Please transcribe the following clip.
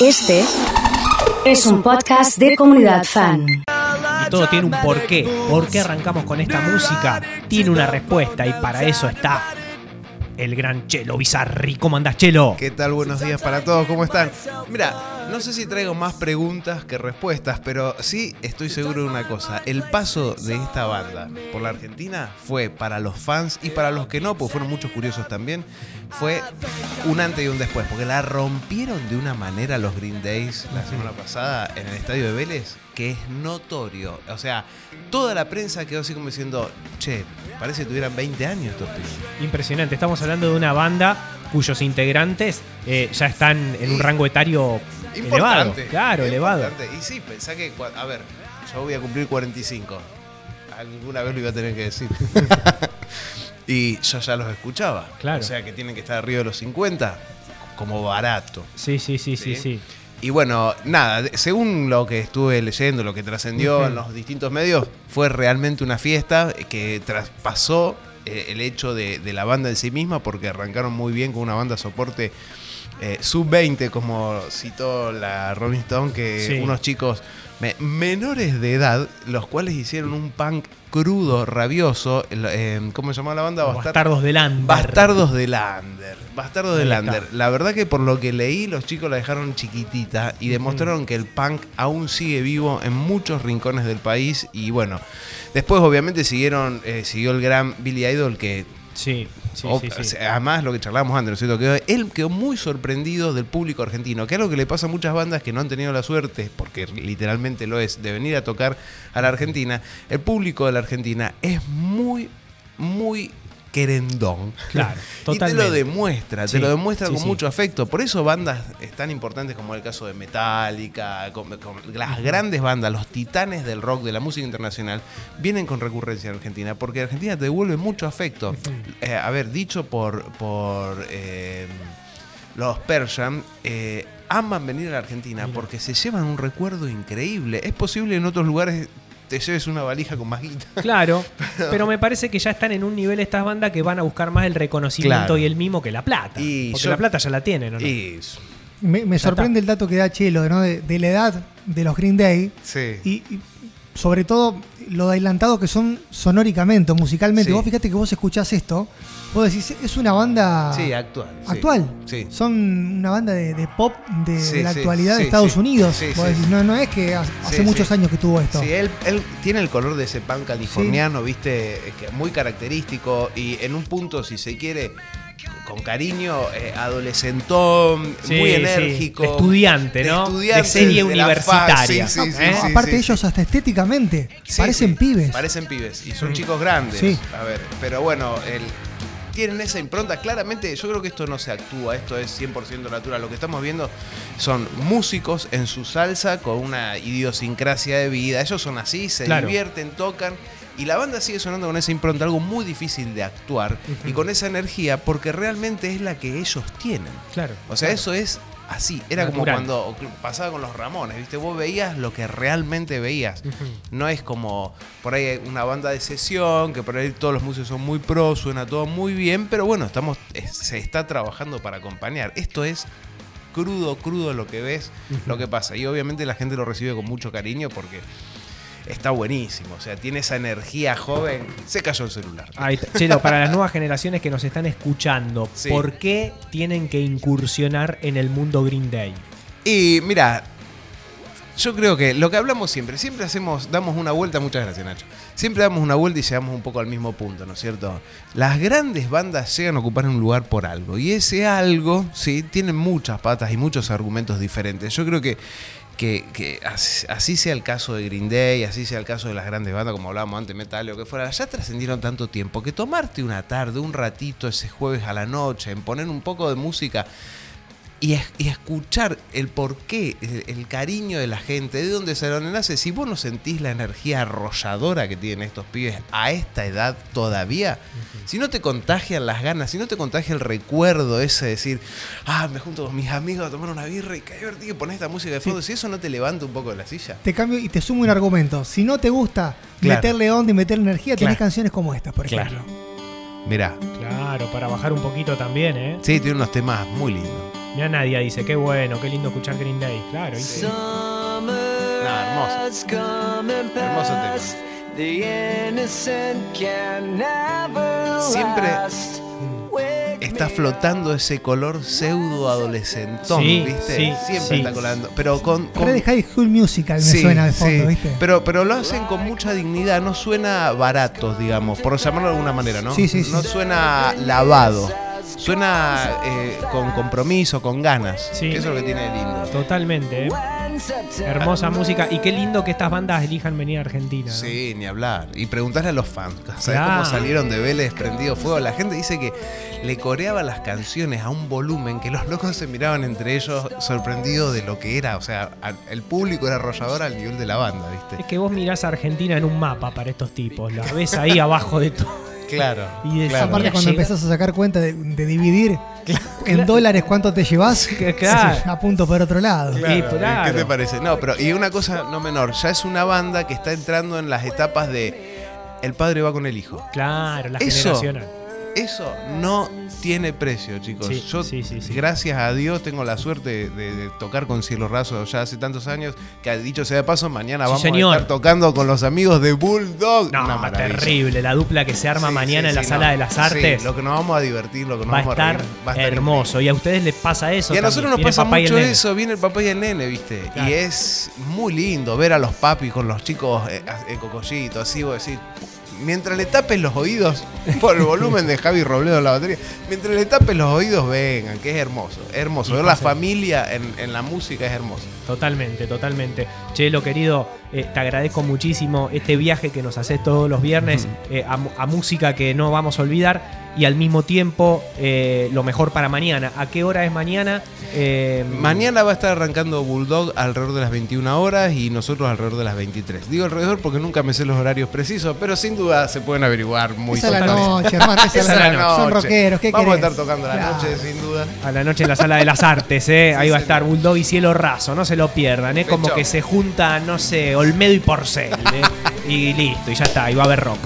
Este es un podcast de comunidad fan. Y todo tiene un porqué. ¿Por qué arrancamos con esta música? Tiene una respuesta y para eso está el gran Chelo Bizarri. ¿Cómo andás, Chelo? ¿Qué tal? Buenos días para todos, ¿cómo están? Mira, no sé si traigo más preguntas que respuestas, pero sí estoy seguro de una cosa. El paso de esta banda por la Argentina fue para los fans y para los que no, porque fueron muchos curiosos también, fue un antes y un después, porque la rompieron de una manera los Green Days la semana pasada en el estadio de Vélez, que es notorio. O sea, toda la prensa quedó así como diciendo, che, parece que tuvieran 20 años estos pibes. Impresionante. Estamos hablando de una banda cuyos integrantes eh, ya están en un rango etario elevado. Claro, elevado. Importante. Y sí, pensá que, a ver, yo voy a cumplir 45. Alguna vez lo iba a tener que decir. y yo ya los escuchaba. Claro. O sea que tienen que estar arriba de los 50 como barato. Sí, sí, sí, sí, Sí. sí. Y bueno, nada, según lo que estuve leyendo, lo que trascendió en los distintos medios, fue realmente una fiesta que traspasó eh, el hecho de, de la banda en sí misma, porque arrancaron muy bien con una banda soporte eh, sub-20, como citó la Rolling Stone, que Sí. unos chicos me- menores de edad, los cuales hicieron un punk crudo, rabioso, eh, ¿cómo se llamaba la banda? Bastar- Bastardos del Lander. Bastardos de Lander. Bastardos de Lander. La verdad que por lo que leí, los chicos la dejaron chiquitita y demostraron que el punk aún sigue vivo en muchos rincones del país. Y bueno, después obviamente siguieron, eh, siguió el gran Billy Idol que... Sí, sí, o- sí, sí. o sea, Además, lo que charlábamos antes, ¿no es cierto? Quedó- él quedó muy sorprendido del público argentino, que es algo que le pasa a muchas bandas que no han tenido la suerte, porque literalmente lo es, de venir a tocar a la Argentina. El público de la Argentina es muy, muy querendón. Claro, Y te totalmente. lo demuestra, Sí, te lo demuestra sí, con sí. mucho afecto. Por eso bandas tan importantes como el caso de Metallica, con- con las grandes bandas, los titanes del rock, de la música internacional, vienen con recurrencia en Argentina, porque Argentina te devuelve mucho afecto. Eh, a ver, dicho por, por eh, los Persian, eh, aman venir a la Argentina Mira. porque se llevan un recuerdo increíble. Es posible en otros lugares te lleves una valija con más guita. Claro, pero me parece que ya están en un nivel estas bandas que van a buscar más el reconocimiento Claro. y el mimo que la plata. Y porque yo- la plata ya la tienen, ¿o no? Y, Me, sorprende el dato que da Chelo, ¿no? De, de la edad de los Green Day sí. y, y sobre todo lo adelantado que son sonóricamente, musicalmente. Sí. Vos fíjate que vos escuchás esto, vos decís, es una banda Sí, actual. actual. Sí. Son una banda de, de pop de, la actualidad de Estados. Unidos. Sí, Vos decís, no, no es que hace muchos años que tuvo esto. Sí, él, él tiene el color de ese pan californiano, viste, muy característico y en un punto, si se quiere, con cariño, eh, adolescentón, Sí, muy sí. enérgico. Estudiante, ¿no? estudiante De serie fa- universitaria. sí, sí, sí, ¿eh? sí, Aparte sí, ellos sí. hasta estéticamente Sí, parecen sí, pibes. Parecen pibes y son Mm. chicos grandes. Sí. A ver, pero bueno, el- tienen esa impronta. Claramente, yo creo que esto no se actúa, esto es 100% natural. Lo que estamos viendo son músicos en su salsa con una idiosincrasia de vida. Ellos son así, se Claro. divierten, tocan. Y la banda sigue sonando con esa impronta, algo muy difícil de actuar y con esa energía porque realmente es la que ellos tienen. Claro. O sea, claro. eso es así. Era como cuando pasaba con los Ramones, ¿viste? Vos veías lo que realmente veías. No es como por ahí una banda de sesión, que por ahí todos los músicos son muy pro, suena todo muy bien, pero bueno, estamos es- se está trabajando para acompañar. Esto es crudo, crudo lo que ves, lo que pasa. Y obviamente la gente lo recibe con mucho cariño porque está buenísimo. O sea, tiene esa energía joven. Se cayó el celular. Ahí está. Chelo, para las nuevas generaciones que nos están escuchando, Sí. ¿por qué tienen que incursionar en el mundo Green Day? Y mira, yo creo que lo que hablamos siempre, siempre hacemos, damos una vuelta, muchas gracias Nacho, siempre damos una vuelta y llegamos un poco al mismo punto, ¿no es cierto? Las grandes bandas llegan a ocupar un lugar por algo y ese algo, sí, tiene muchas patas y muchos argumentos diferentes. Yo creo que que, que así, sea el caso de Green Day, así sea el caso de las grandes bandas, como hablábamos antes, Metal o que fuera, ya trascendieron tanto tiempo que tomarte una tarde, un ratito ese jueves a la noche, en poner un poco de música y, es- y escuchar el porqué, el, el cariño de la gente, de dónde se nace. Si vos no sentís la energía arrolladora que tienen estos pibes a esta edad todavía, si no te contagian las ganas, si no te contagia el recuerdo ese de decir, ah, me junto con mis amigos a tomar una birra y qué divertido poner esta música de fondo, si eso no te levanta un poco de la silla. Te cambio y te sumo un argumento. Si no te gusta Claro. meterle onda y meterle energía, tenés Claro. canciones como estas, por Claro. ejemplo. Mirá, Claro, para bajar un poquito también, ¿eh? sí, tiene unos temas muy lindos. Mira Nadia dice, qué bueno, qué lindo escuchar Green Day. Claro, y sí. hermoso. Hermoso tema. Siempre está flotando ese color pseudo adolescentón, Sí, ¿viste? sí, Siempre sí. está colando. Pero con. con- Red High School Musical me Sí, suena de fondo, sí. ¿viste? Pero, pero lo hacen con mucha dignidad, no suena baratos, digamos, por llamarlo de alguna manera, ¿no? Sí, sí, sí. No suena lavado. Suena eh, con compromiso, con ganas. Sí. Eso es lo que tiene de lindo. Totalmente, ¿eh? Hermosa música. Y qué lindo que estas bandas elijan venir a Argentina. ¿no? Sí, ni hablar. Y preguntarle a los fans, ¿sabes Claro. cómo salieron de Vélez prendido fuego? La gente dice que le coreaba las canciones a un volumen que los locos se miraban entre ellos sorprendidos de lo que era. O sea, el público era arrollador al nivel de la banda, Es ¿viste? que vos mirás a Argentina en un mapa para estos tipos. La ves ahí abajo de todo. Claro. Y de- claro. Aparte, Mira, cuando llega- empezás a sacar cuenta de, de dividir en dólares cuánto te llevas, claro. a punto por otro lado. Claro, Y claro. ¿Qué te parece? No, pero y una cosa no menor, ya es una banda que está entrando en las etapas de el padre va con el hijo. Claro, la Eso. generacional. Eso no tiene precio, chicos. Sí, Yo, sí, sí, sí. gracias a Dios, tengo la suerte de, de tocar con Cielo Raso ya hace tantos años que, dicho sea de paso, mañana vamos señor. a estar tocando con los amigos de Bulldog. No, Una terrible. La dupla que se arma mañana en la sala no. de las artes lo que nos vamos a divertir, lo que nos va a vamos estar reír, va a estar hermoso. Y a ustedes les pasa eso. Y a nosotros nos pasa mucho eso, viene el papá y el nene, ¿viste? Claro. Y es muy lindo ver a los papis con los chicos eh, en cocollito, así, vos decís. Mientras le tapes los oídos por el volumen de Javi Robledo en la batería, mientras le tapes los oídos, vengan, que es hermoso, hermoso. Ver la familia en, en la música es hermoso. Totalmente, totalmente. Chelo, querido, eh, te agradezco muchísimo este viaje que nos haces todos los viernes eh, a, a música que no vamos a olvidar y al mismo tiempo eh, lo mejor para mañana. ¿A qué hora es mañana? Eh, Mañana va a estar arrancando Bulldog alrededor de las 21 horas y nosotros alrededor de las 23. Digo alrededor porque nunca me sé los horarios precisos, pero sin duda se pueden averiguar muy Esa es la fácilmente. noche, hermano. Esa es Esa la la noche. Son rockeros, ¿qué Vamos a querés? estar tocando la Claro. noche, sin duda. A la noche en la sala de las artes, ¿eh? Ahí va a estar Bulldog y Cielo Raso, no se lo pierdan, ¿eh? Como que se junta, no sé, Olmedo y Porcel, ¿eh? Y listo, y ya está, y va a haber rock.